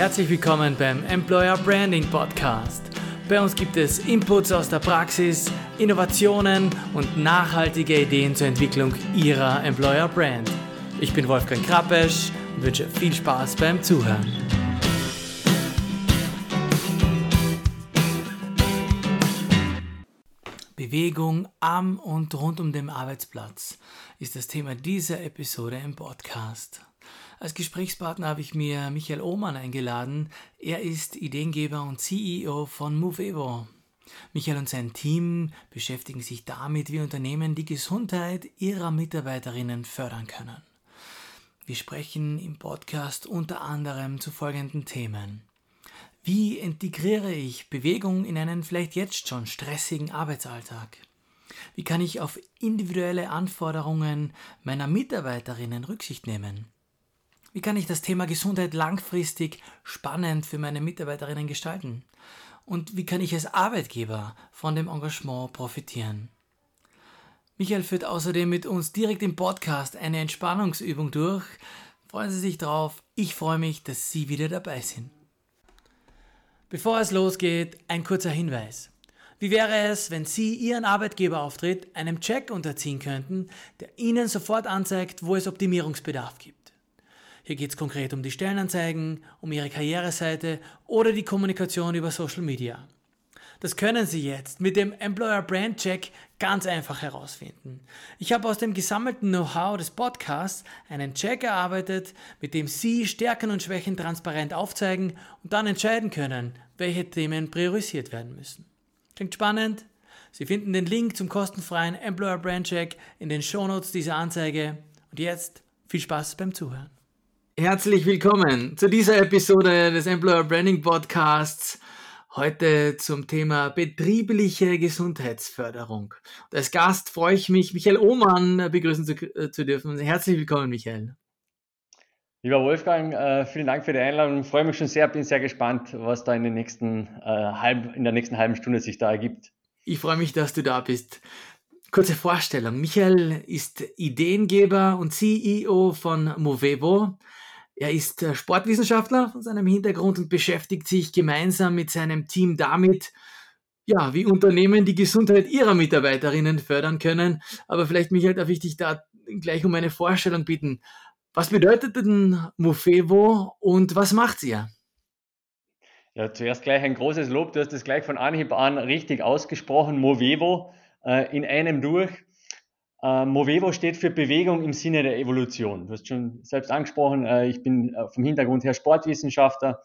Herzlich willkommen beim Employer Branding Podcast. Bei uns gibt es Inputs aus der Praxis, Innovationen und nachhaltige Ideen zur Entwicklung Ihrer Employer Brand. Ich bin Wolfgang Krappesch und wünsche viel Spaß beim Zuhören. Bewegung am und rund um den Arbeitsplatz ist das Thema dieser Episode im Podcast. Als Gesprächspartner habe ich mir Michael Ohmann eingeladen. Er ist Ideengeber und CEO von Movevo. Michael und sein Team beschäftigen sich damit, wie Unternehmen die Gesundheit ihrer Mitarbeiterinnen fördern können. Wir sprechen im Podcast unter anderem zu folgenden Themen. Wie integriere ich Bewegung in einen vielleicht jetzt schon stressigen Arbeitsalltag? Wie kann ich auf individuelle Anforderungen meiner Mitarbeiterinnen Rücksicht nehmen? Wie kann ich das Thema Gesundheit langfristig spannend für meine Mitarbeiterinnen gestalten? Und wie kann ich als Arbeitgeber von dem Engagement profitieren? Michael führt außerdem mit uns direkt im Podcast eine Entspannungsübung durch. Freuen Sie sich drauf. Ich freue mich, dass Sie wieder dabei sind. Bevor es losgeht, ein kurzer Hinweis. Wie wäre es, wenn Sie Ihren Arbeitgeberauftritt einem Check unterziehen könnten, der Ihnen sofort anzeigt, wo es Optimierungsbedarf gibt? Hier geht es konkret um die Stellenanzeigen, um Ihre Karriereseite oder die Kommunikation über Social Media. Das können Sie jetzt mit dem Employer Brand Check ganz einfach herausfinden. Ich habe aus dem gesammelten Know-how des Podcasts einen Check erarbeitet, mit dem Sie Stärken und Schwächen transparent aufzeigen und dann entscheiden können, welche Themen priorisiert werden müssen. Klingt spannend? Sie finden den Link zum kostenfreien Employer Brand Check in den Shownotes dieser Anzeige. Und jetzt viel Spaß beim Zuhören. Herzlich willkommen zu dieser Episode des Employer Branding Podcasts. Heute zum Thema betriebliche Gesundheitsförderung. Und als Gast freue ich mich, Michael Ohmann begrüßen zu, äh, zu dürfen. Herzlich willkommen, Michael. Lieber Wolfgang, äh, vielen Dank für die Einladung. Ich freue mich schon sehr, bin sehr gespannt, was da in, den nächsten, äh, halb, in der nächsten halben Stunde sich da ergibt. Ich freue mich, dass du da bist. Kurze Vorstellung. Michael ist Ideengeber und CEO von Movevo. Er ist äh, Sportwissenschaftler von seinem Hintergrund und beschäftigt sich gemeinsam mit seinem Team damit, ja, wie Unternehmen die Gesundheit ihrer Mitarbeiterinnen fördern können. Aber vielleicht, Michael, darf ich dich da gleich um eine Vorstellung bitten. Was bedeutet denn Mofevo und was macht ihr? Ja, zuerst gleich ein großes Lob. Du hast es gleich von Anhieb an richtig ausgesprochen. Movevo äh, in einem durch. Äh, Movevo steht für Bewegung im Sinne der Evolution. Du hast schon selbst angesprochen, äh, ich bin äh, vom Hintergrund her Sportwissenschaftler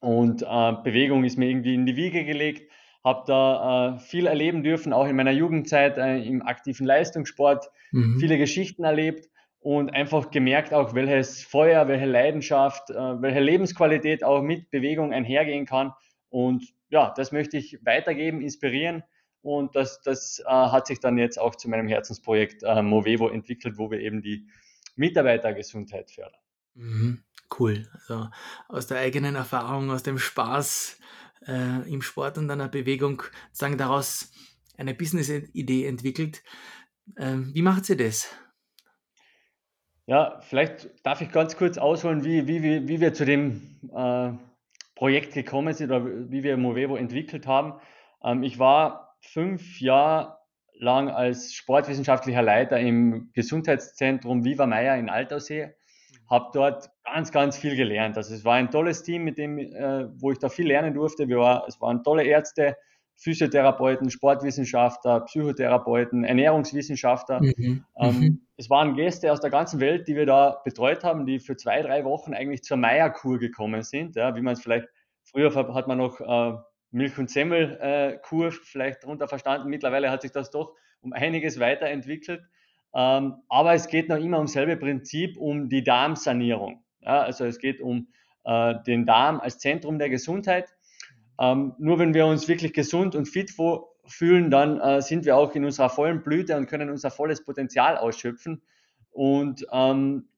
und äh, Bewegung ist mir irgendwie in die Wiege gelegt. Habe da äh, viel erleben dürfen, auch in meiner Jugendzeit äh, im aktiven Leistungssport, mhm. viele Geschichten erlebt und einfach gemerkt auch, welches Feuer, welche Leidenschaft, welche Lebensqualität auch mit Bewegung einhergehen kann. Und ja, das möchte ich weitergeben, inspirieren und das, das äh, hat sich dann jetzt auch zu meinem Herzensprojekt äh, Movevo entwickelt, wo wir eben die Mitarbeitergesundheit fördern. Mhm, cool. Also aus der eigenen Erfahrung, aus dem Spaß äh, im Sport und einer Bewegung, sagen daraus eine Business-Idee entwickelt. Ähm, wie macht sie das? Ja, vielleicht darf ich ganz kurz ausholen, wie, wie, wie, wie wir zu dem äh, Projekt gekommen sind oder wie wir Movevo entwickelt haben. Ähm, ich war fünf Jahre lang als sportwissenschaftlicher Leiter im Gesundheitszentrum Viva Meier in Altaussee. Habe dort ganz, ganz viel gelernt. Also es war ein tolles Team, mit dem, äh, wo ich da viel lernen durfte. Wir war, es waren tolle Ärzte, Physiotherapeuten, Sportwissenschaftler, Psychotherapeuten, Ernährungswissenschaftler. Mhm. Ähm, mhm. Es waren Gäste aus der ganzen Welt, die wir da betreut haben, die für zwei, drei Wochen eigentlich zur Meierkur gekommen sind. Ja, wie man es vielleicht, früher hat man noch äh, Milch- und Semmel-Kur vielleicht darunter verstanden. Mittlerweile hat sich das doch um einiges weiterentwickelt. Ähm, aber es geht noch immer um selbe Prinzip, um die Darmsanierung. Also es geht um äh, den Darm als Zentrum der Gesundheit. Ähm, nur wenn wir uns wirklich gesund und fit fühlen, dann äh, sind wir auch in unserer vollen Blüte und können unser volles Potenzial ausschöpfen. Und ähm,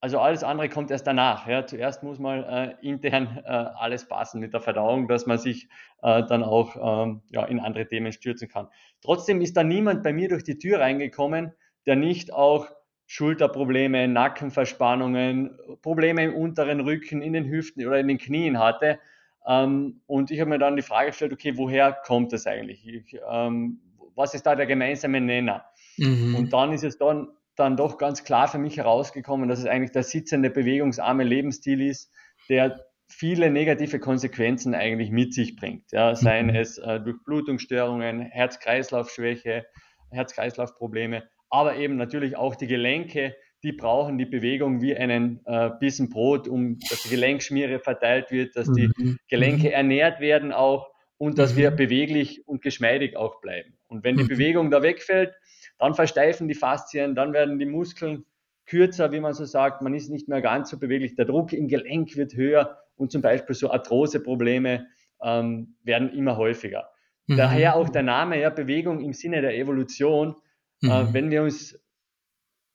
also alles andere kommt erst danach. Ja. Zuerst muss mal äh, intern äh, alles passen mit der Verdauung, dass man sich äh, dann auch ähm, ja, in andere Themen stürzen kann. Trotzdem ist da niemand bei mir durch die Tür reingekommen, der nicht auch Schulterprobleme, Nackenverspannungen, Probleme im unteren Rücken, in den Hüften oder in den Knien hatte. Ähm, und ich habe mir dann die Frage gestellt, okay, woher kommt das eigentlich? Ich, ähm, was ist da der gemeinsame Nenner? Mhm. Und dann ist es dann, dann doch ganz klar für mich herausgekommen, dass es eigentlich der sitzende, bewegungsarme Lebensstil ist, der viele negative Konsequenzen eigentlich mit sich bringt. Ja, seien mhm. es äh, Durchblutungsstörungen, Herz-Kreislauf-Schwäche, Herz-Kreislauf-Probleme, aber eben natürlich auch die Gelenke, die brauchen die Bewegung wie einen äh, Bissen Brot, um dass die Gelenkschmiere verteilt wird, dass die mhm. Gelenke mhm. ernährt werden auch und dass wir beweglich und geschmeidig auch bleiben. Und wenn die Bewegung da wegfällt, dann versteifen die Faszien, dann werden die Muskeln kürzer, wie man so sagt, man ist nicht mehr ganz so beweglich, der Druck im Gelenk wird höher und zum Beispiel so Arthroseprobleme ähm, werden immer häufiger. Mhm. Daher auch der Name, ja, Bewegung im Sinne der Evolution. Äh, mhm. Äh, wenn wir uns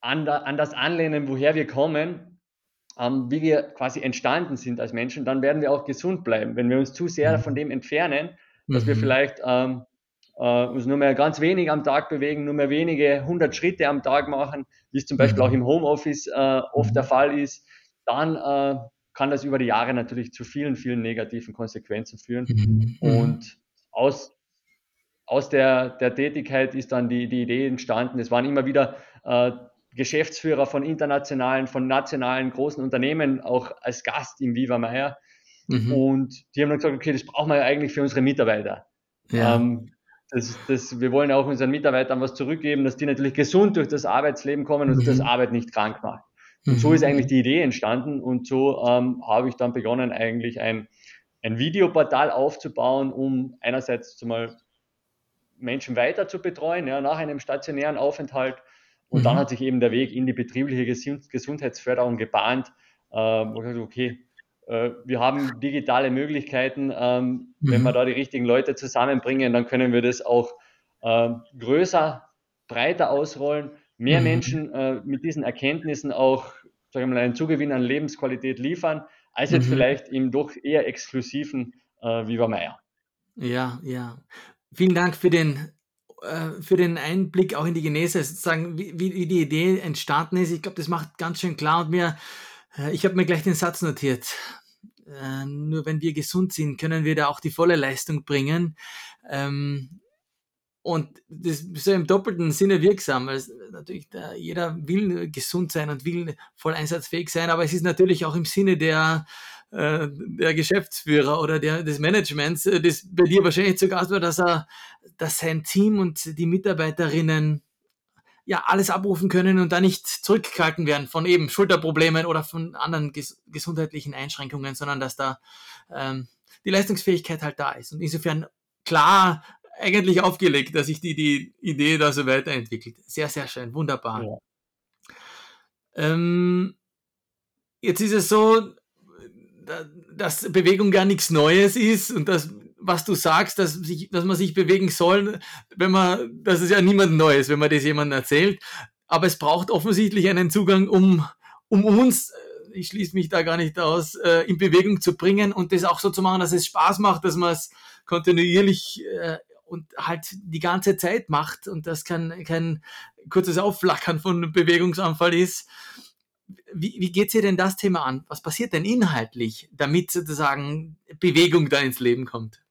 an, da, an, das anlehnen, woher wir kommen, ähm, wie wir quasi entstanden sind als Menschen, dann werden wir auch gesund bleiben. Wenn wir uns zu sehr mhm. von dem entfernen, dass wir mhm. vielleicht ähm, äh, uns nur mehr ganz wenig am Tag bewegen, nur mehr wenige hundert Schritte am Tag machen, wie es zum Beispiel mhm. auch im Homeoffice äh, oft der Fall ist, dann äh, kann das über die Jahre natürlich zu vielen, vielen negativen Konsequenzen führen. Mhm. mhm. Und aus, aus der, der Tätigkeit ist dann die, die Idee entstanden. Es waren immer wieder äh, Geschäftsführer von internationalen, von nationalen großen Unternehmen auch als Gast im Viva Meier. Mhm. Und die haben dann gesagt, okay, das brauchen wir ja eigentlich für unsere Mitarbeiter. Ja. Ähm, das, das, wir wollen auch unseren Mitarbeitern was zurückgeben, dass die natürlich gesund durch das Arbeitsleben kommen und mhm. das Arbeit nicht krank macht. Und so ist mhm. eigentlich die Idee entstanden und so ähm, habe ich dann begonnen, eigentlich ein, ein Videoportal aufzubauen, um einerseits zumal Menschen weiter zu betreuen, ja, nach einem stationären Aufenthalt. Und mhm. dann hat sich eben der Weg in die betriebliche Gesundheitsförderung gebahnt, äh, wo ich dachte, okay, wir haben digitale Möglichkeiten. Ähm, mhm. Wenn wir da die richtigen Leute zusammenbringen, dann können wir das auch äh, größer, breiter ausrollen mehr mhm. Menschen äh, mit diesen Erkenntnissen auch sagen wir mal, einen Zugewinn an Lebensqualität liefern, als jetzt mhm. vielleicht im doch eher exklusiven äh, Viva Meier. Ja, ja. Vielen Dank für den, äh, für den Einblick auch in die Genese, sozusagen, wie, wie die Idee entstanden ist. Ich glaube, das macht ganz schön klar und mir, äh, ich habe mir gleich den Satz notiert. Äh, nur wenn wir gesund sind, können wir da auch die volle Leistung bringen. Ähm, und das ist ja im doppelten Sinne wirksam, weil natürlich da, jeder will gesund sein und will voll einsatzfähig sein, aber es ist natürlich auch im Sinne der, äh, der Geschäftsführer oder der, des Managements, äh, das bei dir wahrscheinlich zu Gast dass er, dass sein Team und die Mitarbeiterinnen ja alles abrufen können und da nicht zurückgehalten werden von eben Schulterproblemen oder von anderen ges gesundheitlichen Einschränkungen, sondern dass da ähm, die Leistungsfähigkeit halt da ist. Und insofern klar eigentlich aufgelegt, dass sich die, die Idee da so weiterentwickelt. Sehr, sehr schön, wunderbar. Ja. Ähm, jetzt ist es so, dass Bewegung gar nichts Neues ist und das, was du sagst, dass, sich, dass man sich bewegen soll, wenn man, das ist ja niemand Neues, wenn man das jemandem erzählt. Aber es braucht offensichtlich einen Zugang, um, um uns, äh, ich schließe mich da gar nicht aus, äh, in Bewegung zu bringen und das auch so zu machen, dass es Spaß macht, dass man es kontinuierlich äh, und halt die ganze Zeit macht und das kein, kein kurzes Aufflackern von Bewegungsanfall ist. Wie, wie geht dir denn das Thema an? Was passiert denn inhaltlich, damit sozusagen Bewegung da ins Leben kommt?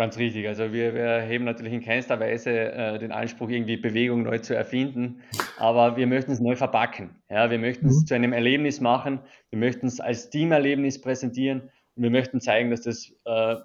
Ganz richtig. Also wir, wir heben natürlich in keinster Weise äh, den Anspruch, irgendwie Bewegung neu zu erfinden, aber wir möchten es neu verpacken. Ja, wir möchten es mhm. zu einem Erlebnis machen, wir möchten es als Teamerlebnis präsentieren und wir möchten zeigen, dass das äh,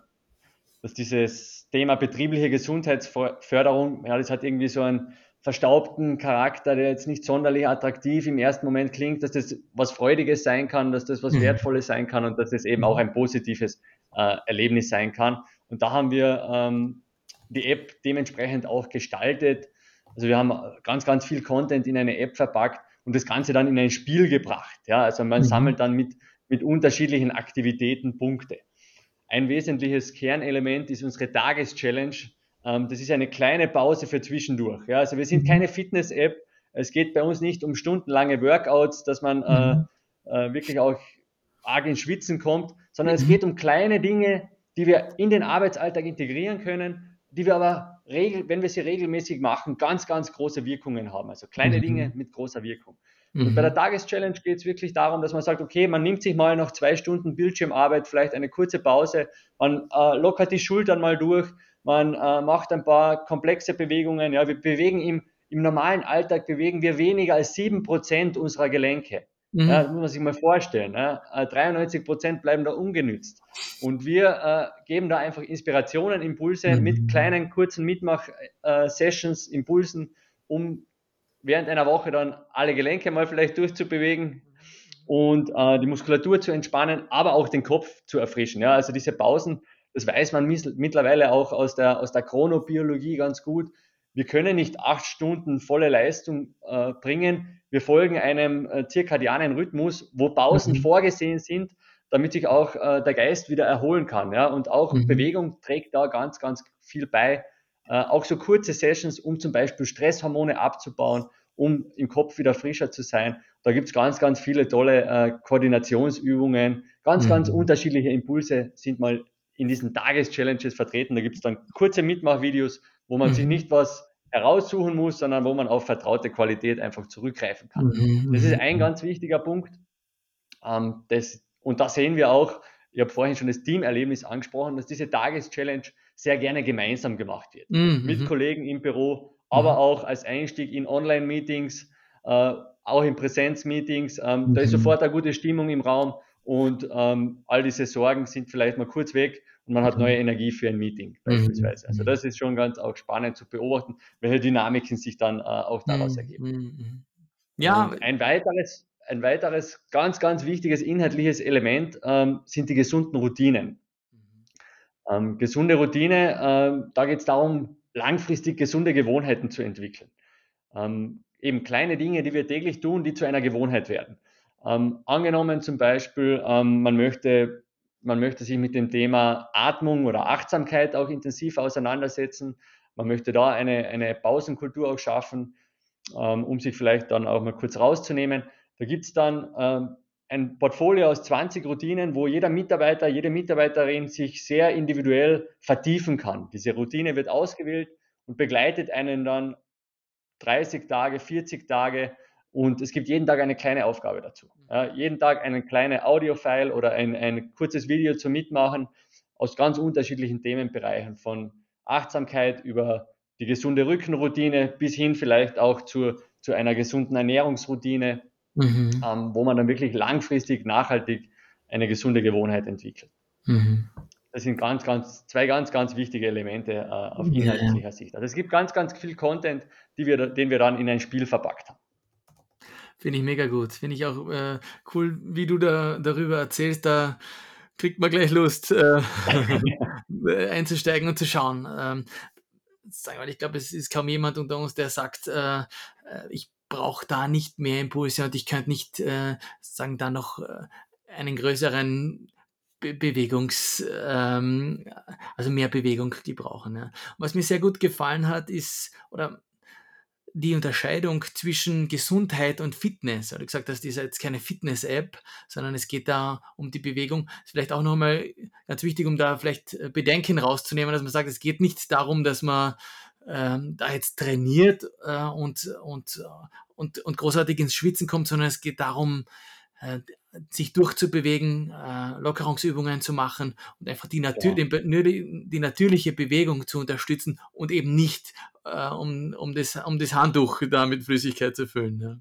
dass dieses Thema betriebliche Gesundheitsförderung, ja, das hat irgendwie so einen verstaubten Charakter, der jetzt nicht sonderlich attraktiv im ersten Moment klingt, dass das was Freudiges sein kann, dass das was mhm. Wertvolles sein kann und dass das eben auch ein positives äh, Erlebnis sein kann. Und da haben wir ähm, die App dementsprechend auch gestaltet. Also wir haben ganz, ganz viel Content in eine App verpackt und das Ganze dann in ein Spiel gebracht. Ja, also man mhm. sammelt dann mit, mit unterschiedlichen Aktivitäten Punkte. Ein wesentliches Kernelement ist unsere Tageschallenge. Ähm, das ist eine kleine Pause für zwischendurch. Ja? Also wir sind mhm. keine Fitness-App. Es geht bei uns nicht um stundenlange Workouts, dass man äh, mhm. äh, wirklich auch arg ins Schwitzen kommt, sondern es mhm. geht um kleine Dinge, die wir in den Arbeitsalltag integrieren können, die wir aber wenn wir sie regelmäßig machen, ganz, ganz große Wirkungen haben. Also kleine mhm. Dinge mit großer Wirkung. Und bei der mhm. Tageschallenge geht es wirklich darum, dass man sagt, okay, man nimmt sich mal nach zwei Stunden Bildschirmarbeit vielleicht eine kurze Pause, man äh, lockert die Schultern mal durch, man äh, macht ein paar komplexe Bewegungen. Ja, wir bewegen im, im normalen Alltag bewegen wir weniger als sieben Prozent unserer Gelenke. Mhm. Ja, das muss man sich mal vorstellen. Ja. 93 äh, Prozent bleiben da ungenützt. Und wir äh, geben da einfach Inspirationen, Impulse mhm. mit kleinen, kurzen Mitmach-Sessions, äh, Impulsen, um während einer Woche dann alle Gelenke mal vielleicht durchzubewegen und äh, die Muskulatur zu entspannen, aber auch den Kopf zu erfrischen. Ja, also diese Pausen, das weiß man mittlerweile auch aus der, aus der Chronobiologie ganz gut. Wir können nicht acht Stunden volle Leistung äh, bringen. Wir folgen einem äh, zirkadianen Rhythmus, wo Pausen mhm. vorgesehen sind, damit sich auch äh, der Geist wieder erholen kann. Ja? Und auch mhm. Bewegung trägt da ganz, ganz viel bei, äh, auch so kurze Sessions, um zum Beispiel Stresshormone abzubauen, um im Kopf wieder frischer zu sein. Da gibt es ganz, ganz viele tolle äh, Koordinationsübungen, ganz, mhm. ganz unterschiedliche Impulse sind mal in diesen Tageschallenges vertreten. Da gibt es dann kurze Mitmachvideos, wo man mhm. sich nicht was heraussuchen muss, sondern wo man auf vertraute Qualität einfach zurückgreifen kann. Mhm. Das ist ein mhm. ganz wichtiger Punkt. Ähm, das, und da sehen wir auch, ich habe vorhin schon das Teamerlebnis angesprochen, dass diese Tageschallenge sehr gerne gemeinsam gemacht wird. Mhm. Mit mhm. Kollegen im Büro, aber mhm. auch als Einstieg in Online-Meetings, äh, auch in Präsenz-Meetings. Ähm, mhm. Da ist mhm. sofort eine gute Stimmung im Raum und ähm, all diese Sorgen sind vielleicht mal kurz weg und man hat neue Energie für ein Meeting beispielsweise. Also das ist schon ganz auch spannend zu beobachten, welche Dynamiken sich dann äh, auch daraus ergeben. Ja. Und ein weiteres, ein weiteres ganz, ganz wichtiges inhaltliches Element ähm, sind die gesunden Routinen. Ähm, gesunde Routine, äh, da geht es darum, langfristig gesunde Gewohnheiten zu entwickeln. Ähm, eben kleine Dinge, die wir täglich tun, die zu einer Gewohnheit werden. Ähm, angenommen zum Beispiel, ähm, man, möchte, man möchte sich mit dem Thema Atmung oder Achtsamkeit auch intensiv auseinandersetzen. Man möchte da eine, eine Pausenkultur auch schaffen, ähm, um sich vielleicht dann auch mal kurz rauszunehmen. Da gibt es dann ähm, ein Portfolio aus 20 Routinen, wo jeder Mitarbeiter, jede Mitarbeiterin sich sehr individuell vertiefen kann. Diese Routine wird ausgewählt und begleitet einen dann 30 Tage, 40 Tage und es gibt jeden Tag eine kleine Aufgabe dazu. Ja, jeden Tag eine kleine Audiofile oder ein, ein kurzes Video zum Mitmachen aus ganz unterschiedlichen Themenbereichen, von Achtsamkeit über die gesunde Rückenroutine bis hin vielleicht auch zur, zu einer gesunden Ernährungsroutine mhm. ähm, wo man dann wirklich langfristig, nachhaltig eine gesunde Gewohnheit entwickelt. Mhm. Das sind ganz, ganz, zwei ganz, ganz wichtige Elemente äh, auf inhaltlicher ja. Sicht. Also es gibt ganz, ganz viel Content, wir, den wir dann in ein Spiel verpackt haben. Finde ich mega gut. Finde ich auch äh, cool, wie du da darüber erzählst. Da kriegt man gleich Lust, äh, einzusteigen und zu schauen. Ähm, ich glaube, es ist kaum jemand unter uns, der sagt, äh, äh ich brauche da nicht mehr Impulse und ich könnte nicht äh, sagen, da noch äh, einen größeren Be Bewegungs, ähm, also mehr Bewegung gebrauchen. Ja. Was mir sehr gut gefallen hat, ist, oder die Unterscheidung zwischen Gesundheit und Fitness. Du gesagt das ist jetzt keine Fitness-App, sondern es geht da um die Bewegung. Ist vielleicht auch nochmal ganz wichtig, um da vielleicht äh, Bedenken rauszunehmen, dass man sagt, es geht nicht darum, dass man ähm, da jetzt trainiert äh, und, und, und, und großartig ins Schwitzen kommt, sondern es geht darum, äh, sich durchzubewegen, äh, Lockerungsübungen zu machen und einfach die, Natur ja. die, die, natürliche Bewegung zu unterstützen und eben nicht äh, um, um, das, um das Handtuch da mit Flüssigkeit zu füllen. Ja.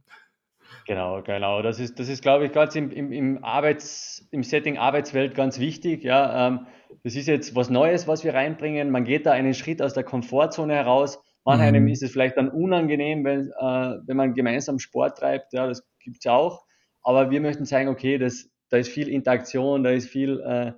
Genau, genau. Das ist, das ist glaube ich, ganz im, im, im, Arbeits-, im Setting Arbeitswelt ganz wichtig. Ja, ähm, das ist jetzt was Neues, was wir reinbringen. Man geht da einen Schritt aus der Komfortzone heraus. Manchmal mhm. ist es vielleicht dann unangenehm, wenn, äh, wenn man gemeinsam Sport treibt. Ja, das gibt es auch. Aber wir möchten zeigen, okay, das, da ist viel Interaktion, da ist viel, äh,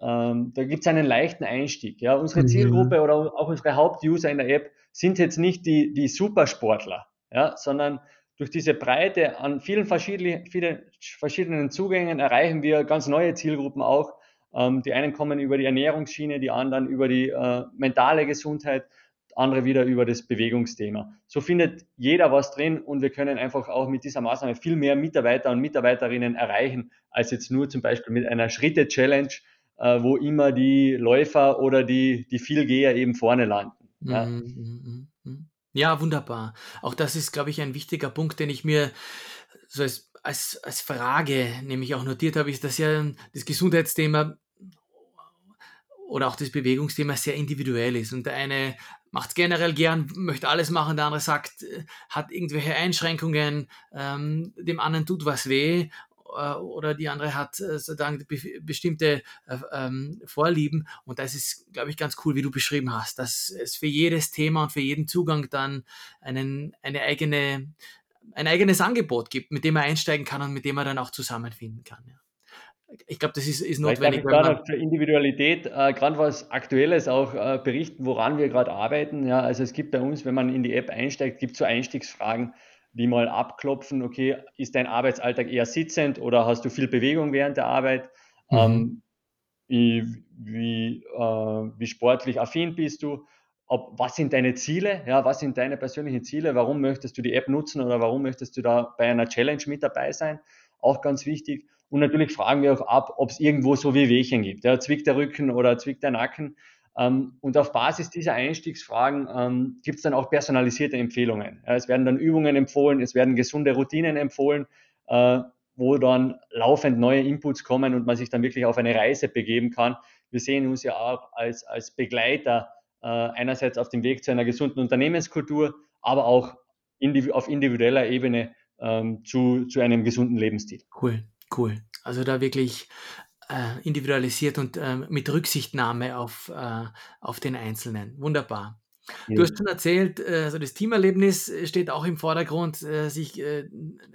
ähm, da gibt es einen leichten Einstieg. Ja, unsere mhm. Zielgruppe oder auch unsere Hauptuser in der App sind jetzt nicht die, die Supersportler, ja, sondern durch diese Breite an vielen verschiedenen, vielen verschiedenen Zugängen erreichen wir ganz neue Zielgruppen auch. Ähm, die einen kommen über die Ernährungsschiene, die anderen über die äh, mentale Gesundheit, andere wieder über das Bewegungsthema. So findet jeder was drin und wir können einfach auch mit dieser Maßnahme viel mehr Mitarbeiter und Mitarbeiterinnen erreichen, als jetzt nur zum Beispiel mit einer Schritte-Challenge, äh, wo immer die Läufer oder die, die Vielgeher eben vorne landen. Ja. Mhm, mhm, mhm. ja, wunderbar. Auch das ist, glaube ich, ein wichtiger Punkt, den ich mir so als, als, als Frage nämlich auch notiert habe, ist, dass ja das Gesundheitsthema oder auch das Bewegungsthema sehr individuell ist. Und der eine macht es generell gern, möchte alles machen, der andere sagt, äh, hat irgendwelche Einschränkungen, ähm, dem anderen tut was weh äh, oder die andere hat äh, sozusagen be bestimmte äh, ähm, Vorlieben. Und das ist, glaube ich, ganz cool, wie du beschrieben hast, dass es für jedes Thema und für jeden Zugang dann einen, eine eigene, ein eigenes Angebot gibt, mit dem man einsteigen kann und mit dem man dann auch zusammenfinden kann. Ja ich glaube, das ist, ist notwendig. Ich kann zur Individualität äh, gerade was Aktuelles auch äh, berichten, woran wir gerade arbeiten. Ja, also es gibt bei uns, wenn man in die App einsteigt, gibt es so Einstiegsfragen, die mal abklopfen, okay, ist dein Arbeitsalltag eher sitzend oder hast du viel Bewegung während der Arbeit? Mhm. Ähm, wie, wie, äh, wie sportlich affin bist du? Ob, was sind deine Ziele? Ja, was sind deine persönlichen Ziele? Warum möchtest du die App nutzen oder warum möchtest du da bei einer Challenge mit dabei sein? Auch ganz wichtig. Und natürlich fragen wir auch ab, ob es irgendwo so wie Wehchen gibt. Ja, zwickt der Rücken oder zwickt der Nacken. Ähm, und auf Basis dieser Einstiegsfragen ähm, gibt es dann auch personalisierte Empfehlungen. Ja, es werden dann Übungen empfohlen, es werden gesunde Routinen empfohlen, äh, wo dann laufend neue Inputs kommen und man sich dann wirklich auf eine Reise begeben kann. Wir sehen uns ja auch als, als Begleiter äh, einerseits auf dem Weg zu einer gesunden Unternehmenskultur, aber auch indiv auf individueller Ebene ähm, zu, zu einem gesunden Lebensstil. Cool. Cool. Also da wirklich äh, individualisiert und äh, mit Rücksichtnahme auf, äh, auf den Einzelnen. Wunderbar. Ja. Du hast schon erzählt, äh, also das Teamerlebnis steht auch im Vordergrund, äh, sich äh,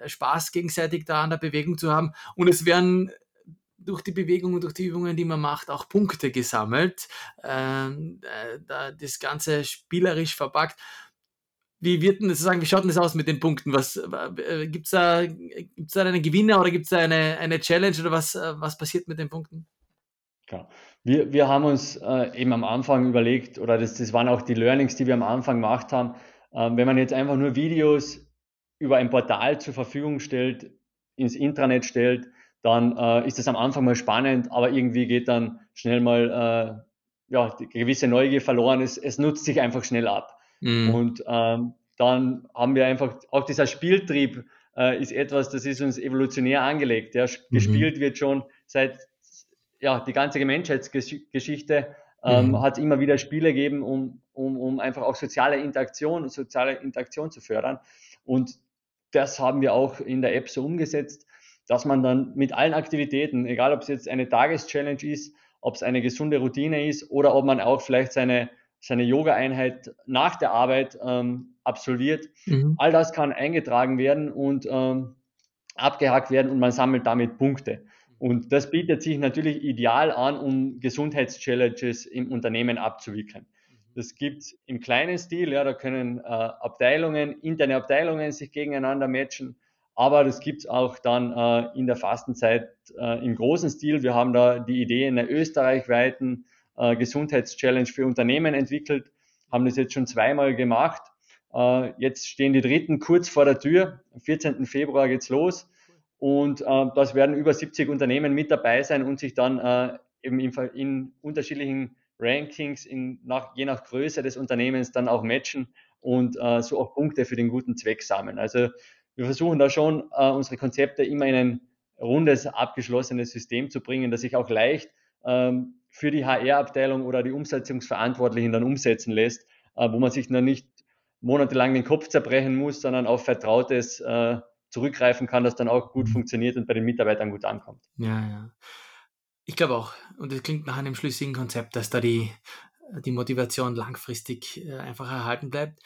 Spaß gegenseitig da an der Bewegung zu haben. Und es werden durch die Bewegung und durch die Übungen, die man macht, auch Punkte gesammelt. Ähm, das Ganze spielerisch verpackt. Wie wird denn das sagen, wie schaut denn das aus mit den Punkten? Was äh, gibt es da, gibt's da einen Gewinner oder gibt es da eine, eine Challenge oder was, äh, was passiert mit den Punkten? Klar. Wir, wir haben uns äh, eben am Anfang überlegt, oder das, das waren auch die Learnings, die wir am Anfang gemacht haben, ähm, wenn man jetzt einfach nur Videos über ein Portal zur Verfügung stellt, ins Intranet stellt, dann äh, ist das am Anfang mal spannend, aber irgendwie geht dann schnell mal äh, ja, die gewisse Neugier verloren. Es, es nutzt sich einfach schnell ab. Mhm. Und ähm, dann haben wir einfach, auch dieser Spieltrieb äh, ist etwas, das ist uns evolutionär angelegt. Ja. Mhm. Gespielt wird schon seit ja, die ganze Menschheitsgeschichte ähm, mhm. hat immer wieder Spiele gegeben, um, um, um einfach auch soziale Interaktion, soziale Interaktion zu fördern. Und das haben wir auch in der App so umgesetzt, dass man dann mit allen Aktivitäten, egal ob es jetzt eine Tageschallenge ist, ob es eine gesunde Routine ist oder ob man auch vielleicht seine seine Yoga-Einheit nach der Arbeit ähm, absolviert. Mhm. All das kann eingetragen werden und ähm, abgehakt werden und man sammelt damit Punkte. Und das bietet sich natürlich ideal an, um Gesundheitschallenges im Unternehmen abzuwickeln. Mhm. Das gibt es im kleinen Stil, ja, da können äh, Abteilungen, interne Abteilungen sich gegeneinander matchen, aber das gibt es auch dann äh, in der Fastenzeit äh, im großen Stil. Wir haben da die Idee einer österreichweiten äh, Gesundheitschallenge für Unternehmen entwickelt, haben das jetzt schon zweimal gemacht. Äh, jetzt stehen die dritten kurz vor der Tür. Am 14. Februar geht's los. Und äh, das werden über 70 Unternehmen mit dabei sein und sich dann äh, eben in, in unterschiedlichen Rankings in, nach, je nach Größe des Unternehmens dann auch matchen und äh, so auch Punkte für den guten Zweck sammeln. Also wir versuchen da schon äh, unsere Konzepte immer in ein rundes, abgeschlossenes System zu bringen, das sich auch leicht ähm, für die HR-Abteilung oder die Umsetzungsverantwortlichen dann umsetzen lässt, äh, wo man sich dann nicht monatelang den Kopf zerbrechen muss, sondern auf Vertrautes äh, zurückgreifen kann, das dann auch gut mhm. funktioniert und bei den Mitarbeitern gut ankommt. Ja, ja. Ich glaube auch, und es klingt nach einem schlüssigen Konzept, dass da die die Motivation langfristig äh, einfach erhalten bleibt.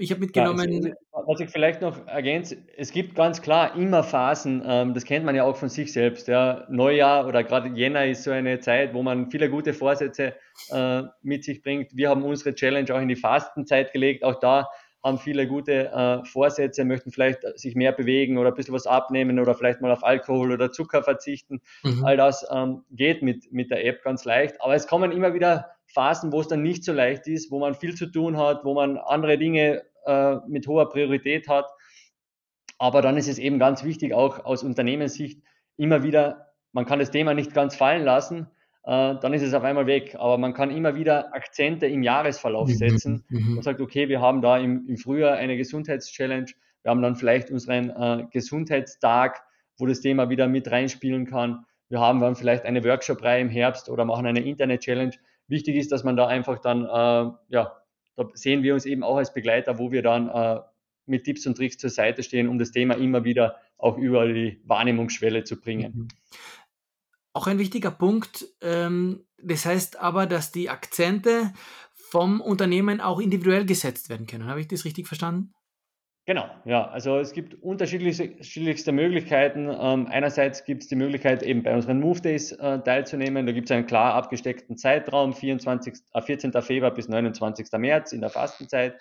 Ich habe mitgenommen. Ja, was ich vielleicht noch ergänze, es gibt ganz klar immer Phasen, ähm, das kennt man ja auch von sich selbst. Ja. Neujahr oder gerade Jänner ist so eine Zeit, wo man viele gute Vorsätze äh, mit sich bringt. Wir haben unsere Challenge auch in die Fastenzeit gelegt. Auch da haben viele gute äh, Vorsätze, möchten vielleicht sich mehr bewegen oder ein bisschen was abnehmen oder vielleicht mal auf Alkohol oder Zucker verzichten. Mhm. All das ähm, geht mit, mit der App ganz leicht. Aber es kommen immer wieder Phasen, wo es dann nicht so leicht ist, wo man viel zu tun hat, wo man andere Dinge äh, mit hoher Priorität hat. Aber dann ist es eben ganz wichtig, auch aus Unternehmenssicht immer wieder, man kann das Thema nicht ganz fallen lassen, äh, dann ist es auf einmal weg. Aber man kann immer wieder Akzente im Jahresverlauf mhm, setzen. Mhm. Man sagt, okay, wir haben da im, im Frühjahr eine Gesundheitschallenge, wir haben dann vielleicht unseren äh, Gesundheitstag, wo das Thema wieder mit reinspielen kann. Wir haben dann vielleicht eine Workshop-Reihe im Herbst oder machen eine Internet-Challenge. Wichtig ist, dass man da einfach dann, äh, ja, da sehen wir uns eben auch als Begleiter, wo wir dann äh, mit Tipps und Tricks zur Seite stehen, um das Thema immer wieder auch über die Wahrnehmungsschwelle zu bringen. Mhm. Auch ein wichtiger Punkt. Ähm, das heißt aber, dass die Akzente vom Unternehmen auch individuell gesetzt werden können. Habe ich das richtig verstanden? Genau, ja. Also es gibt unterschiedlichste Möglichkeiten. Ähm, einerseits gibt es die Möglichkeit, eben bei unseren Move Days äh, teilzunehmen. Da gibt es einen klar abgesteckten Zeitraum, 24, äh, 14. Februar bis 29. März in der Fastenzeit.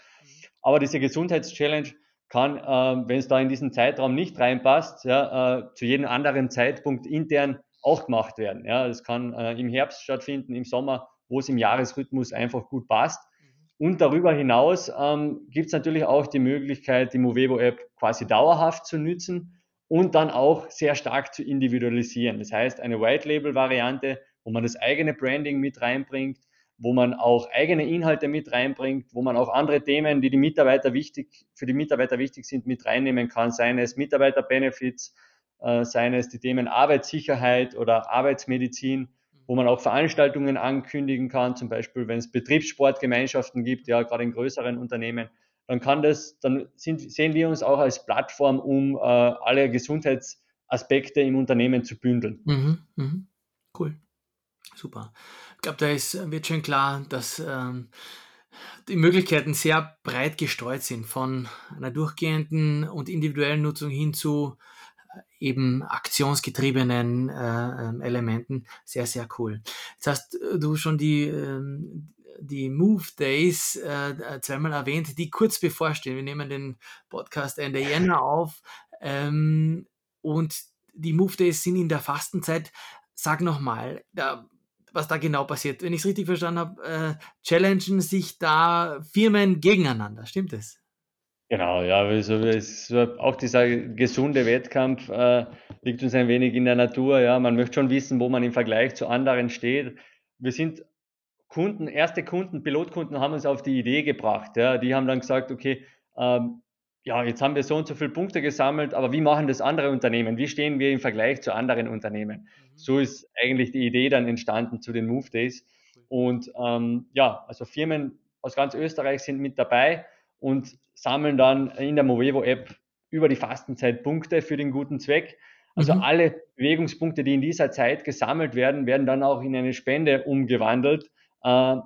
Aber diese Gesundheitschallenge kann, äh, wenn es da in diesen Zeitraum nicht reinpasst, ja, äh, zu jedem anderen Zeitpunkt intern auch gemacht werden. Ja, das kann äh, im Herbst stattfinden, im Sommer, wo es im Jahresrhythmus einfach gut passt. Und darüber hinaus ähm, gibt es natürlich auch die Möglichkeit, die Movevo-App quasi dauerhaft zu nutzen und dann auch sehr stark zu individualisieren. Das heißt, eine White-Label-Variante, wo man das eigene Branding mit reinbringt, wo man auch eigene Inhalte mit reinbringt, wo man auch andere Themen, die die Mitarbeiter wichtig, für die Mitarbeiter wichtig sind, mit reinnehmen kann, seien es Mitarbeiter-Benefits, äh, seien es die Themen Arbeitssicherheit oder Arbeitsmedizin, wo man auch Veranstaltungen ankündigen kann, zum Beispiel wenn es Betriebssportgemeinschaften gibt, ja gerade in größeren Unternehmen, dann kann das, dann sind, sehen wir uns auch als Plattform, um äh, alle Gesundheitsaspekte im Unternehmen zu bündeln. Mhm, mh. Cool, super. Ich glaube, da ist, wird schon klar, dass ähm, die Möglichkeiten sehr breit gestreut sind, von einer durchgehenden und individuellen Nutzung hin zu eben aktionsgetriebenen äh, ähm, Elementen. Sehr, sehr cool. Jetzt hast äh, du schon die, ähm, die Move Days äh, zweimal erwähnt, die kurz bevorstehen. Wir nehmen den Podcast Ende Jänner auf ähm, und die Move Days sind in der Fastenzeit. Sag nochmal, was da genau passiert. Wenn ich es richtig verstanden habe, äh, challengen sich da Firmen gegeneinander. Stimmt es? Genau, ja, also es, auch dieser gesunde Wettkampf äh, liegt uns ein wenig in der Natur. Ja, man möchte schon wissen, wo man im Vergleich zu anderen steht. Wir sind Kunden, erste Kunden, Pilotkunden haben uns auf die Idee gebracht. Ja, die haben dann gesagt, okay, ähm, ja, jetzt haben wir so und so viele Punkte gesammelt, aber wie machen das andere Unternehmen? Wie stehen wir im Vergleich zu anderen Unternehmen? Mhm. So ist eigentlich die Idee dann entstanden zu den Move Days. Und ähm, ja, also Firmen aus ganz Österreich sind mit dabei und sammeln dann in der Movevo-App über die Fastenzeit Punkte für den guten Zweck. Also mhm. alle Bewegungspunkte, die in dieser Zeit gesammelt werden, werden dann auch in eine Spende umgewandelt. Äh,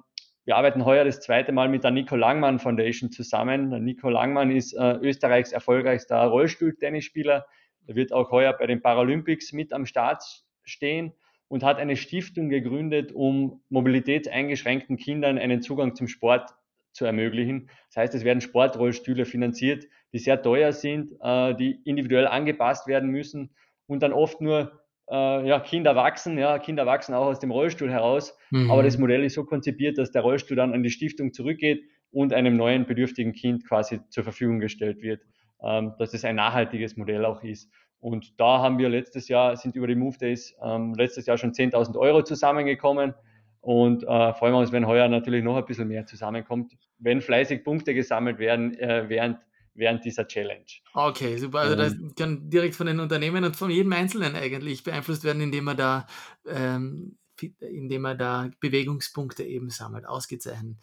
wir arbeiten heuer das zweite Mal mit der Nico Langmann Foundation zusammen. Der Nico Langmann ist äh, Österreichs erfolgreichster Rollstuhl-Tennisspieler. Er wird auch heuer bei den Paralympics mit am Start stehen und hat eine Stiftung gegründet, um mobilitätseingeschränkten Kindern einen Zugang zum Sport zu ermöglichen. Das heißt, es werden Sportrollstühle finanziert, die sehr teuer sind, äh, die individuell angepasst werden müssen und dann oft nur äh, ja, Kinder wachsen, ja, Kinder wachsen auch aus dem Rollstuhl heraus. Mhm. Aber das Modell ist so konzipiert, dass der Rollstuhl dann an die Stiftung zurückgeht und einem neuen bedürftigen Kind quasi zur Verfügung gestellt wird, ähm, dass es ein nachhaltiges Modell auch ist. Und da haben wir letztes Jahr, sind über die Move Days ähm, letztes Jahr schon 10.000 Euro zusammengekommen. Und äh, freuen wir uns, wenn heuer natürlich noch ein bisschen mehr zusammenkommt, wenn fleißig Punkte gesammelt werden äh, während, während dieser Challenge. Okay, super. Also das kann direkt von den Unternehmen und von jedem Einzelnen eigentlich beeinflusst werden, indem man da, ähm, indem man da Bewegungspunkte eben sammelt. Ausgezeichnet.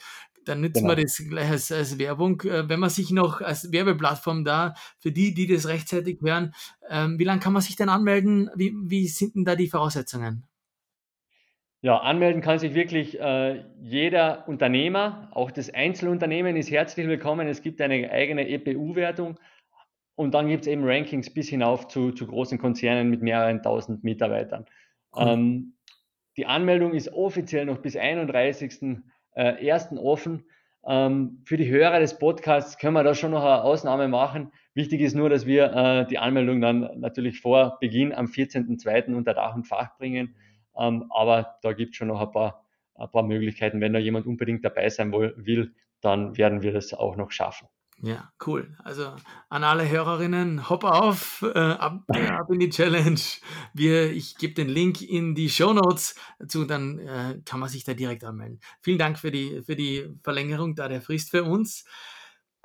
Dann nützt genau. man das gleich als, als, Werbung. Äh, wenn man sich noch als Werbeplattform da, für die, die das rechtzeitig hören, ähm, wie lange kann man sich denn anmelden? Wie, wie sind denn da die Voraussetzungen? Ja, anmelden kann sich wirklich äh, jeder Unternehmer, auch das Einzelunternehmen ist herzlich willkommen. Es gibt eine eigene EPU-Wertung und dann gibt es eben Rankings bis hinauf zu, zu großen Konzernen mit mehreren tausend Mitarbeitern. Cool. Ähm, die Anmeldung ist offiziell noch bis 31.01. Äh, offen. Ähm, für die Hörer des Podcasts können wir da schon noch eine Ausnahme machen. Wichtig ist nur, dass wir äh, die Anmeldung dann natürlich vor Beginn am 14.02. unter Dach und Fach bringen. Ähm, aber da gibt es schon noch ein paar, ein paar Möglichkeiten. Wenn da jemand unbedingt dabei sein will, dann werden wir das auch noch schaffen. Ja, cool. Also an alle Hörerinnen, hopp auf, äh, ab, ab, in die Challenge. Wir, ich gebe den Link in die Show Notes dazu, dann äh, kann man sich da direkt anmelden. Vielen Dank für die, für die Verlängerung da der Frist für uns.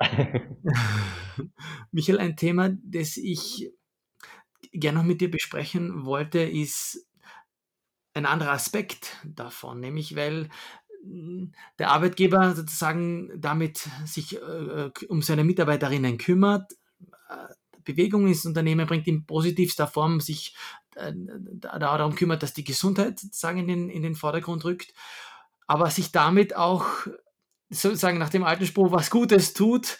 Michael, ein Thema, das ich gerne noch mit dir besprechen wollte, ist ein anderer Aspekt davon, nämlich weil der Arbeitgeber sozusagen damit sich äh, um seine Mitarbeiterinnen kümmert, äh, Bewegung ins Unternehmen bringt, in positivster Form sich äh, darum kümmert, dass die Gesundheit sozusagen in den, in den Vordergrund rückt, aber sich damit auch sozusagen nach dem alten Spruch was Gutes tut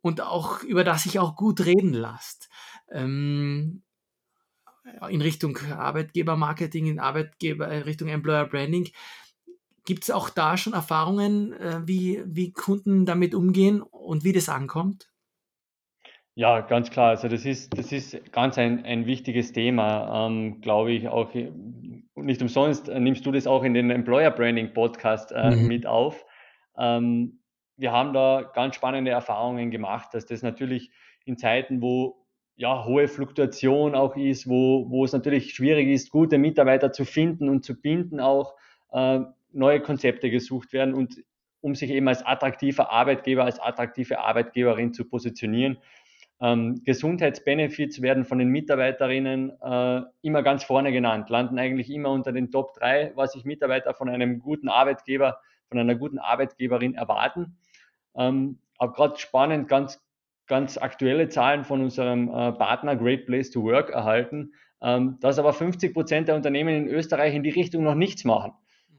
und auch über das sich auch gut reden lässt. Ähm, in Richtung Arbeitgebermarketing, in Arbeitgeber, in Richtung Employer Branding. Gibt es auch da schon Erfahrungen, äh, wie, wie Kunden damit umgehen und wie das ankommt? Ja, ganz klar. Also das ist, das ist ganz ein, ein wichtiges Thema, ähm, glaube ich. Auch nicht umsonst äh, nimmst du das auch in den Employer Branding Podcast äh, mhm. mit auf. Ähm, wir haben da ganz spannende Erfahrungen gemacht, dass das natürlich in Zeiten, wo ja, hohe Fluktuation auch ist, wo, wo es natürlich schwierig ist, gute Mitarbeiter zu finden und zu binden, auch äh, neue Konzepte gesucht werden und um sich eben als attraktiver Arbeitgeber, als attraktive Arbeitgeberin zu positionieren. Ähm, Gesundheitsbenefits werden von den Mitarbeiterinnen äh, immer ganz vorne genannt, landen eigentlich immer unter den Top 3, was sich Mitarbeiter von einem guten Arbeitgeber, von einer guten Arbeitgeberin erwarten. Ähm, aber gerade spannend, ganz, ganz aktuelle Zahlen von unserem äh, Partner Great Place to Work erhalten, ähm, dass aber 50 Prozent der Unternehmen in Österreich in die Richtung noch nichts machen.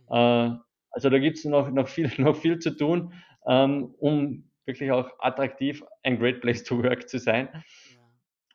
Äh, also da gibt es noch, noch, viel, noch viel zu tun, ähm, um wirklich auch attraktiv ein Great Place to Work zu sein.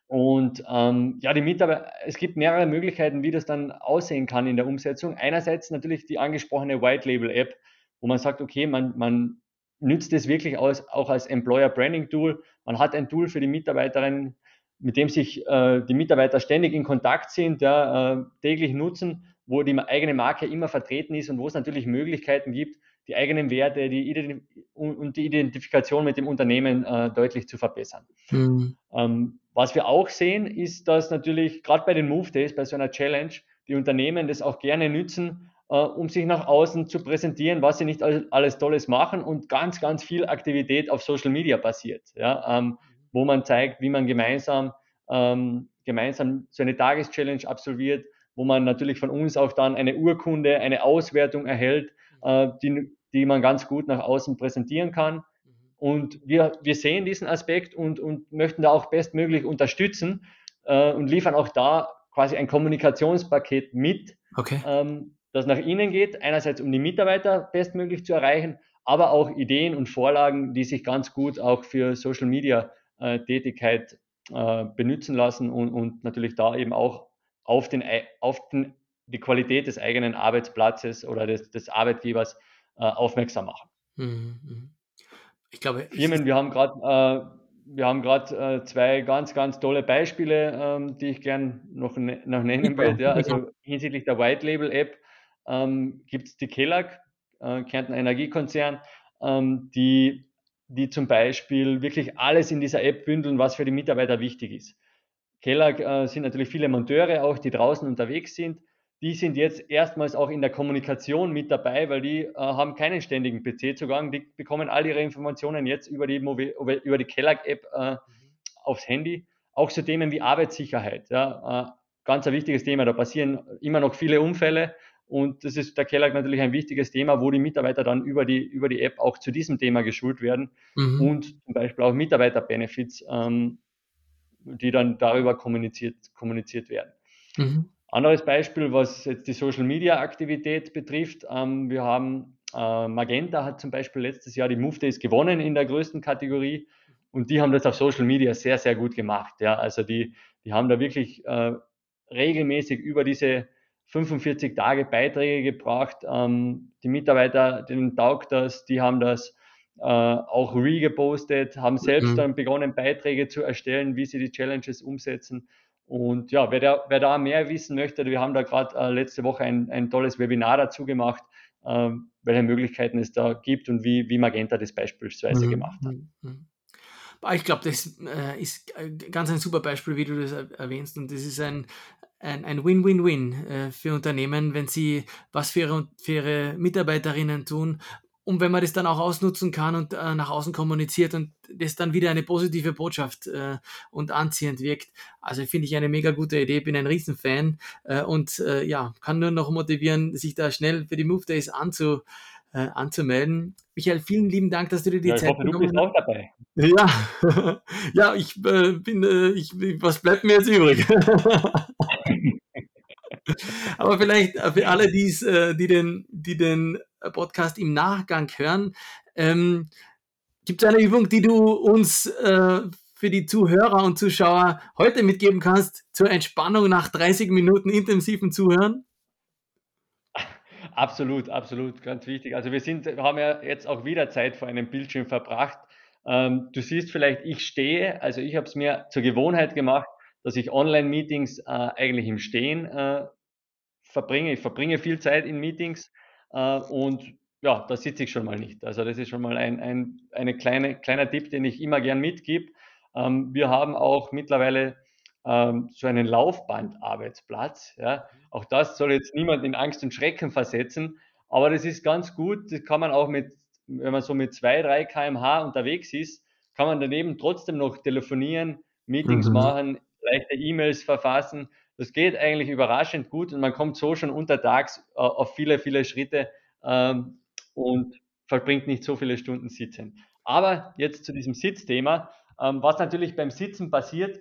Und ähm, ja, die Mitarbeiter, es gibt mehrere Möglichkeiten, wie das dann aussehen kann in der Umsetzung. Einerseits natürlich die angesprochene White Label App, wo man sagt, okay, man, man nützt es wirklich aus, auch als Employer Branding Tool. Man hat ein Tool für die Mitarbeiterin, mit dem sich äh, die Mitarbeiter ständig in Kontakt sind, ja, äh, täglich nutzen wo die eigene Marke immer vertreten ist und wo es natürlich Möglichkeiten gibt, die eigenen Werte die Ident und die Identifikation mit dem Unternehmen äh, deutlich zu verbessern. Mhm. Ähm, was wir auch sehen, ist, dass natürlich gerade bei den Move Days, bei so einer Challenge, die Unternehmen das auch gerne nützen, um sich nach außen zu präsentieren, was sie nicht alles, Tolles machen und ganz, ganz viel Aktivität auf Social Media passiert, ja, ähm, wo man zeigt, wie man gemeinsam, ähm, gemeinsam so eine Tageschallenge absolviert, wo man natürlich von uns auch dann eine Urkunde, eine Auswertung erhält, äh, die, die man ganz gut nach außen präsentieren kann. Mhm. Und wir, wir sehen diesen Aspekt und, und möchten da auch bestmöglich unterstützen äh, und liefern auch da quasi ein Kommunikationspaket mit, okay. ähm, das nach innen geht, einerseits um die Mitarbeiter bestmöglich zu erreichen, aber auch Ideen und Vorlagen, die sich ganz gut auch für Social Media äh, Tätigkeit äh, benutzen lassen und, und natürlich da eben auch auf, den, auf den, die Qualität des eigenen Arbeitsplatzes oder des, des Arbeitgebers äh, aufmerksam machen. Mhm. mhm. Ich glaube, Firmen, wir haben gerade äh, wir haben gerade äh, zwei ganz, ganz tolle Beispiele, ähm, die ich gern noch, ne noch nennen würde. Ja. Also hinsichtlich der White Label App ähm, gibt es die Kellag, äh, Kärnten Energiekonzern, ähm, die, die zum Beispiel wirklich alles in dieser App bündeln, was für die Mitarbeiter wichtig ist. Keller äh, sind natürlich viele Monteure auch, die draußen unterwegs sind. Die sind jetzt erstmals auch in der Kommunikation mit dabei, weil die äh, haben keinen ständigen PC-Zugang. Die bekommen all ihre Informationen jetzt über die, über die Kellag-App äh, mhm. aufs Handy. Auch so Themen wie Arbeitssicherheit. Ja, äh, ganz ein wichtiges Thema. Da passieren immer noch viele Unfälle und das ist der Kellag natürlich ein wichtiges Thema, wo die Mitarbeiter dann über die, über die App auch zu diesem Thema geschult werden mhm. und zum Beispiel auch Mitarbeiter-Benefits ähm, die dann darüber kommuniziert, kommuniziert werden. Mhm. Anderes Beispiel, was jetzt die Social Media Aktivität betrifft. Ähm, wir haben äh, Magenta hat zum Beispiel letztes Jahr die Move Days gewonnen in der größten Kategorie und die haben das auf Social Media sehr, sehr gut gemacht. Ja, also die, die haben da wirklich äh, regelmäßig über diese 45 Tage Beiträge gebracht. Ähm, die Mitarbeiter, denen taugt das, die haben das äh, auch regepostet, haben selbst mhm. dann begonnen, Beiträge zu erstellen, wie sie die Challenges umsetzen. Und ja, wer da, wer da mehr wissen möchte, wir haben da gerade äh, letzte Woche ein, ein tolles Webinar dazu gemacht, äh, welche Möglichkeiten es da gibt und wie, wie Magenta das beispielsweise mhm. gemacht hat. Mhm. Ich glaube, das äh, ist ganz ein super Beispiel, wie du das erwähnst. Und das ist ein, ein Win-Win-Win äh, für Unternehmen, wenn sie was für ihre, für ihre Mitarbeiterinnen tun, und wenn man das dann auch ausnutzen kann und äh, nach außen kommuniziert und das dann wieder eine positive Botschaft äh, und anziehend wirkt. Also finde ich eine mega gute Idee, bin ein Riesenfan äh, und äh, ja, kann nur noch motivieren, sich da schnell für die Move Days anzu, äh, anzumelden. Michael, vielen lieben Dank, dass du dir die ja, Zeit hoffe, genommen hast. Du bist auch dabei. Ja, ja ich äh, bin, ich, was bleibt mir jetzt übrig? Aber vielleicht für alle, die's, die, den, die den Podcast im Nachgang hören. Ähm, Gibt es eine Übung, die du uns äh, für die Zuhörer und Zuschauer heute mitgeben kannst zur Entspannung nach 30 Minuten intensiven Zuhören? Absolut, absolut, ganz wichtig. Also wir sind, haben ja jetzt auch wieder Zeit vor einem Bildschirm verbracht. Ähm, du siehst vielleicht, ich stehe, also ich habe es mir zur Gewohnheit gemacht, dass ich Online-Meetings äh, eigentlich im Stehen äh, verbringe. Ich verbringe viel Zeit in Meetings äh, und ja, da sitze ich schon mal nicht. Also das ist schon mal ein, ein eine kleine, kleiner Tipp, den ich immer gern mitgebe. Ähm, wir haben auch mittlerweile ähm, so einen Laufbandarbeitsplatz. Ja. Auch das soll jetzt niemand in Angst und Schrecken versetzen, aber das ist ganz gut. Das kann man auch mit, wenn man so mit 2, 3 km/h unterwegs ist, kann man daneben trotzdem noch telefonieren, Meetings mhm. machen, leichte E-Mails verfassen. Das geht eigentlich überraschend gut und man kommt so schon untertags äh, auf viele, viele Schritte ähm, und verbringt nicht so viele Stunden sitzen. Aber jetzt zu diesem Sitzthema. Ähm, was natürlich beim Sitzen passiert,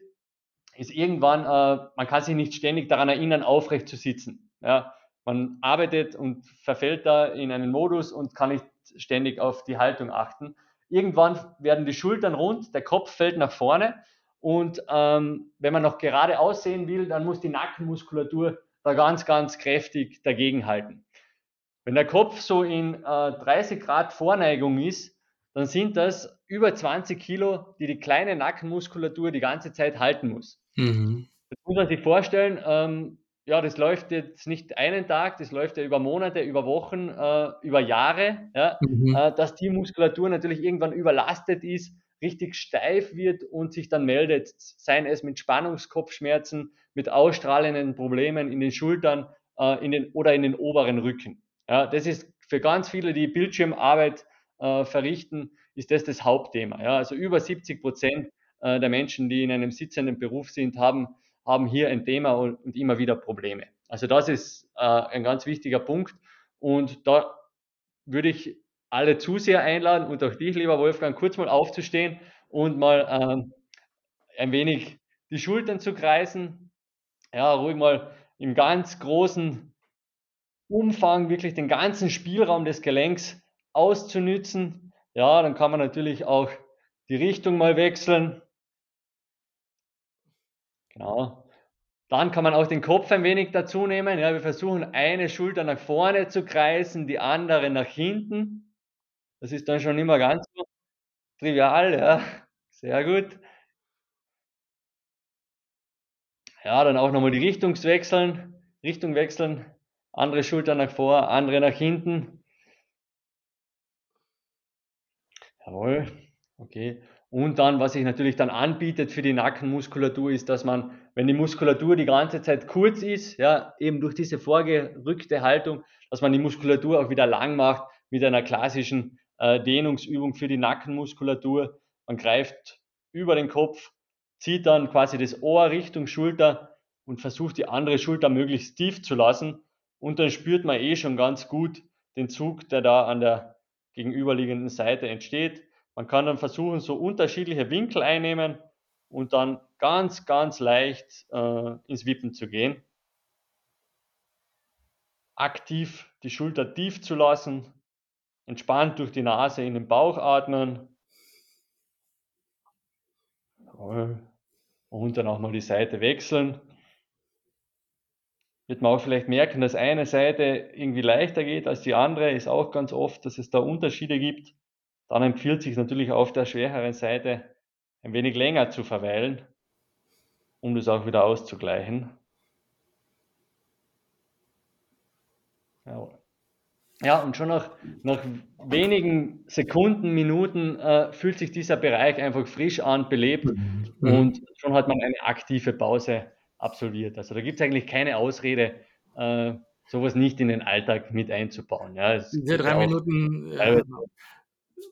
ist irgendwann, äh, man kann sich nicht ständig daran erinnern, aufrecht zu sitzen. Ja? Man arbeitet und verfällt da in einen Modus und kann nicht ständig auf die Haltung achten. Irgendwann werden die Schultern rund, der Kopf fällt nach vorne und ähm, wenn man noch gerade aussehen will, dann muss die Nackenmuskulatur da ganz, ganz kräftig dagegenhalten. Wenn der Kopf so in äh, 30 Grad Vorneigung ist, dann sind das über 20 Kilo, die die kleine Nackenmuskulatur die ganze Zeit halten muss. Mhm. Das muss man sich vorstellen, ähm, ja, das läuft jetzt nicht einen Tag, das läuft ja über Monate, über Wochen, äh, über Jahre, ja, mhm. äh, dass die Muskulatur natürlich irgendwann überlastet ist richtig steif wird und sich dann meldet, seien es mit Spannungskopfschmerzen, mit ausstrahlenden Problemen in den Schultern äh, in den, oder in den oberen Rücken. Ja, das ist für ganz viele, die Bildschirmarbeit äh, verrichten, ist das das Hauptthema. Ja, also über 70 Prozent äh, der Menschen, die in einem sitzenden Beruf sind, haben, haben hier ein Thema und, und immer wieder Probleme. Also das ist äh, ein ganz wichtiger Punkt und da würde ich alle Zuseher einladen und auch dich, lieber Wolfgang, kurz mal aufzustehen und mal ähm, ein wenig die Schultern zu kreisen. Ja, ruhig mal im ganz großen Umfang wirklich den ganzen Spielraum des Gelenks auszunützen. Ja, dann kann man natürlich auch die Richtung mal wechseln. Genau. Dann kann man auch den Kopf ein wenig dazu nehmen. Ja, wir versuchen eine Schulter nach vorne zu kreisen, die andere nach hinten. Das ist dann schon immer ganz so trivial, ja. Sehr gut. Ja, dann auch nochmal die Richtung wechseln, Richtung wechseln, andere Schulter nach vor, andere nach hinten. Jawohl, okay. Und dann, was sich natürlich dann anbietet für die Nackenmuskulatur, ist, dass man, wenn die Muskulatur die ganze Zeit kurz ist, ja, eben durch diese vorgerückte Haltung, dass man die Muskulatur auch wieder lang macht mit einer klassischen äh, Dehnungsübung für die Nackenmuskulatur. Man greift über den Kopf, zieht dann quasi das Ohr Richtung Schulter und versucht die andere Schulter möglichst tief zu lassen. Und dann spürt man eh schon ganz gut den Zug, der da an der gegenüberliegenden Seite entsteht. Man kann dann versuchen, so unterschiedliche Winkel einnehmen und dann ganz, ganz leicht äh, ins Wippen zu gehen. Aktiv die Schulter tief zu lassen, Entspannt durch die Nase in den Bauch atmen. Und dann auch mal die Seite wechseln. Wird man auch vielleicht merken, dass eine Seite irgendwie leichter geht als die andere, ist auch ganz oft, dass es da Unterschiede gibt. Dann empfiehlt sich natürlich auf der schwereren Seite ein wenig länger zu verweilen, um das auch wieder auszugleichen. Ja. Ja, und schon nach, nach wenigen Sekunden, Minuten äh, fühlt sich dieser Bereich einfach frisch an, belebt mhm. und schon hat man eine aktive Pause absolviert. Also da gibt es eigentlich keine Ausrede, äh, sowas nicht in den Alltag mit einzubauen. Ja, Diese drei Minuten, äh,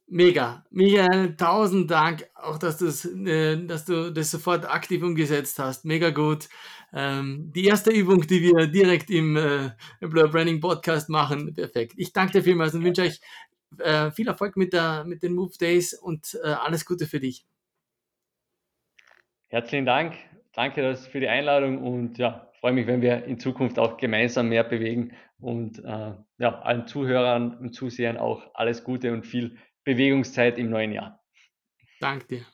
mega. Michael, tausend Dank, auch dass, äh, dass du das sofort aktiv umgesetzt hast. Mega gut. Ähm, die erste Übung, die wir direkt im äh, Employer Branding Podcast machen, perfekt. Ich danke dir vielmals und wünsche euch äh, viel Erfolg mit, der, mit den Move Days und äh, alles Gute für dich. Herzlichen Dank. Danke für die Einladung und ja, freue mich, wenn wir in Zukunft auch gemeinsam mehr bewegen und äh, ja, allen Zuhörern und Zusehern auch alles Gute und viel Bewegungszeit im neuen Jahr. Danke dir.